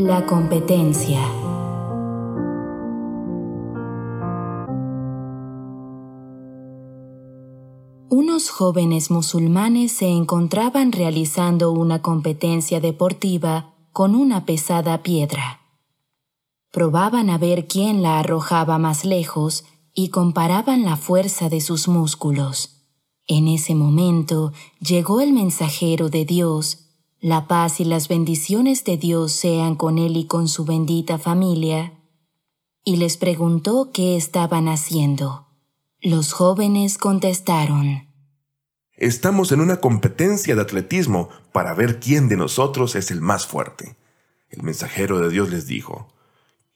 La competencia. Unos jóvenes musulmanes se encontraban realizando una competencia deportiva con una pesada piedra. Probaban a ver quién la arrojaba más lejos y comparaban la fuerza de sus músculos. En ese momento llegó el mensajero de Dios la paz y las bendiciones de Dios sean con él y con su bendita familia. Y les preguntó qué estaban haciendo. Los jóvenes contestaron. Estamos en una competencia de atletismo para ver quién de nosotros es el más fuerte. El mensajero de Dios les dijo,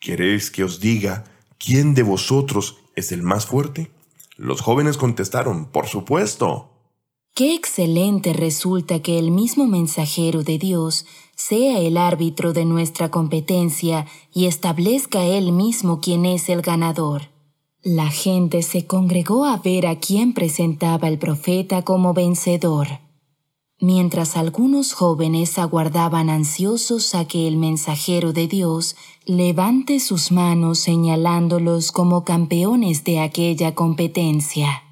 ¿Queréis que os diga quién de vosotros es el más fuerte? Los jóvenes contestaron, por supuesto. Qué excelente resulta que el mismo mensajero de Dios sea el árbitro de nuestra competencia y establezca él mismo quién es el ganador. La gente se congregó a ver a quién presentaba el profeta como vencedor, mientras algunos jóvenes aguardaban ansiosos a que el mensajero de Dios levante sus manos señalándolos como campeones de aquella competencia.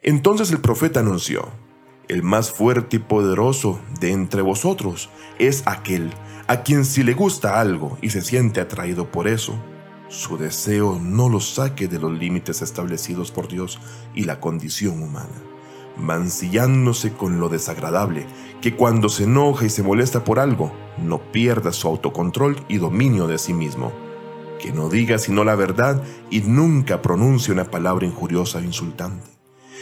Entonces el profeta anunció, el más fuerte y poderoso de entre vosotros es aquel a quien si le gusta algo y se siente atraído por eso, su deseo no lo saque de los límites establecidos por Dios y la condición humana, mancillándose con lo desagradable, que cuando se enoja y se molesta por algo, no pierda su autocontrol y dominio de sí mismo, que no diga sino la verdad y nunca pronuncie una palabra injuriosa o insultante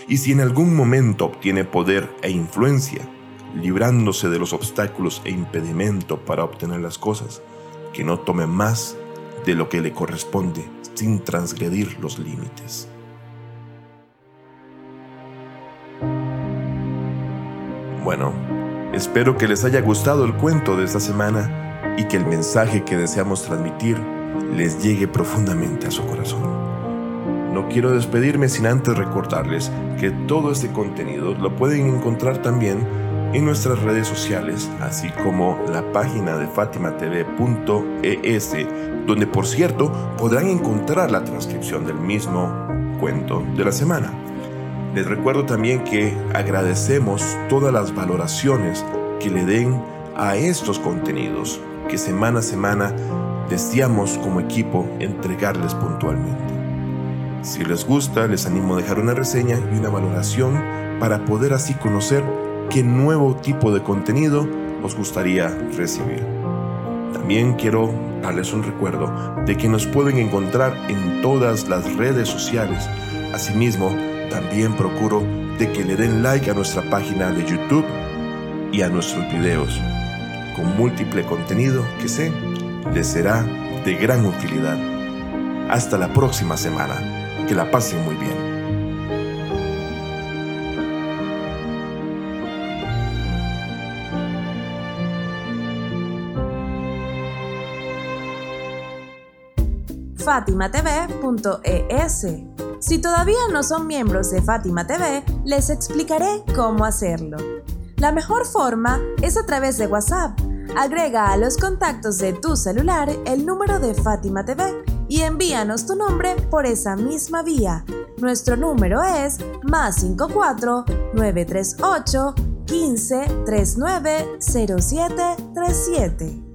y si en algún momento obtiene poder e influencia, librándose de los obstáculos e impedimento para obtener las cosas, que no tome más de lo que le corresponde sin transgredir los límites. Bueno, espero que les haya gustado el cuento de esta semana y que el mensaje que deseamos transmitir les llegue profundamente a su corazón. No quiero despedirme sin antes recordarles que todo este contenido lo pueden encontrar también en nuestras redes sociales, así como la página de fatimatv.es, donde por cierto podrán encontrar la transcripción del mismo cuento de la semana. Les recuerdo también que agradecemos todas las valoraciones que le den a estos contenidos que semana a semana deseamos como equipo entregarles puntualmente. Si les gusta, les animo a dejar una reseña y una valoración para poder así conocer qué nuevo tipo de contenido os gustaría recibir. También quiero darles un recuerdo de que nos pueden encontrar en todas las redes sociales. Asimismo, también procuro de que le den like a nuestra página de YouTube y a nuestros videos, con múltiple contenido que sé les será de gran utilidad. Hasta la próxima semana. Que la pasen muy bien. FatimaTV.es Si todavía no son miembros de Fátima TV, les explicaré cómo hacerlo. La mejor forma es a través de WhatsApp. Agrega a los contactos de tu celular el número de Fátima TV y envíanos tu nombre por esa misma vía. Nuestro número es más 54 938 15 39 07 37.